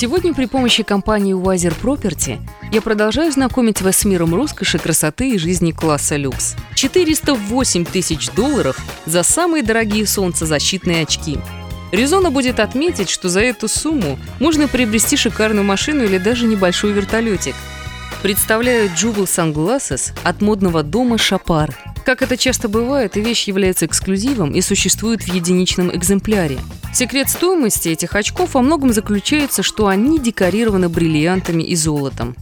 Сегодня при помощи компании Wiser Property я продолжаю знакомить вас с миром роскоши, красоты и жизни класса люкс. 408 тысяч долларов за самые дорогие солнцезащитные очки. Резона будет отметить, что за эту сумму можно приобрести шикарную машину или даже небольшой вертолетик. Представляю Jubal Sunglasses от модного дома Шапар – как это часто бывает, вещь является эксклюзивом и существует в единичном экземпляре. Секрет стоимости этих очков во многом заключается, что они декорированы бриллиантами и золотом.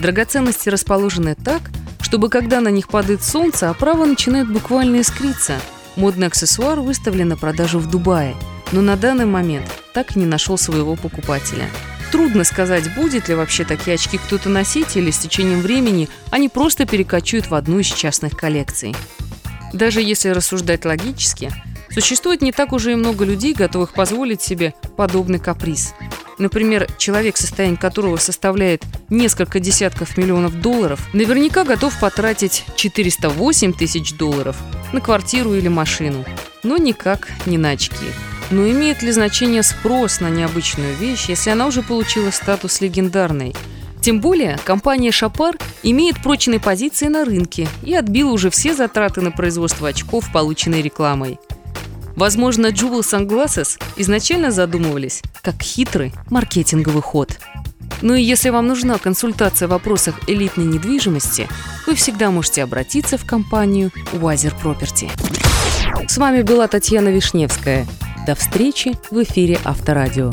Драгоценности расположены так, чтобы когда на них падает солнце, оправа начинает буквально искриться. Модный аксессуар выставлен на продажу в Дубае, но на данный момент так и не нашел своего покупателя – Трудно сказать, будет ли вообще такие очки кто-то носить, или с течением времени они просто перекочуют в одну из частных коллекций. Даже если рассуждать логически, существует не так уже и много людей, готовых позволить себе подобный каприз. Например, человек, состояние которого составляет несколько десятков миллионов долларов, наверняка готов потратить 408 тысяч долларов на квартиру или машину, но никак не на очки. Но имеет ли значение спрос на необычную вещь, если она уже получила статус легендарной? Тем более, компания «Шапар» имеет прочные позиции на рынке и отбила уже все затраты на производство очков, полученные рекламой. Возможно, Jewel Sunglasses изначально задумывались как хитрый маркетинговый ход. Ну и если вам нужна консультация в вопросах элитной недвижимости, вы всегда можете обратиться в компанию Wiser Property. С вами была Татьяна Вишневская – до встречи в эфире Авторадио.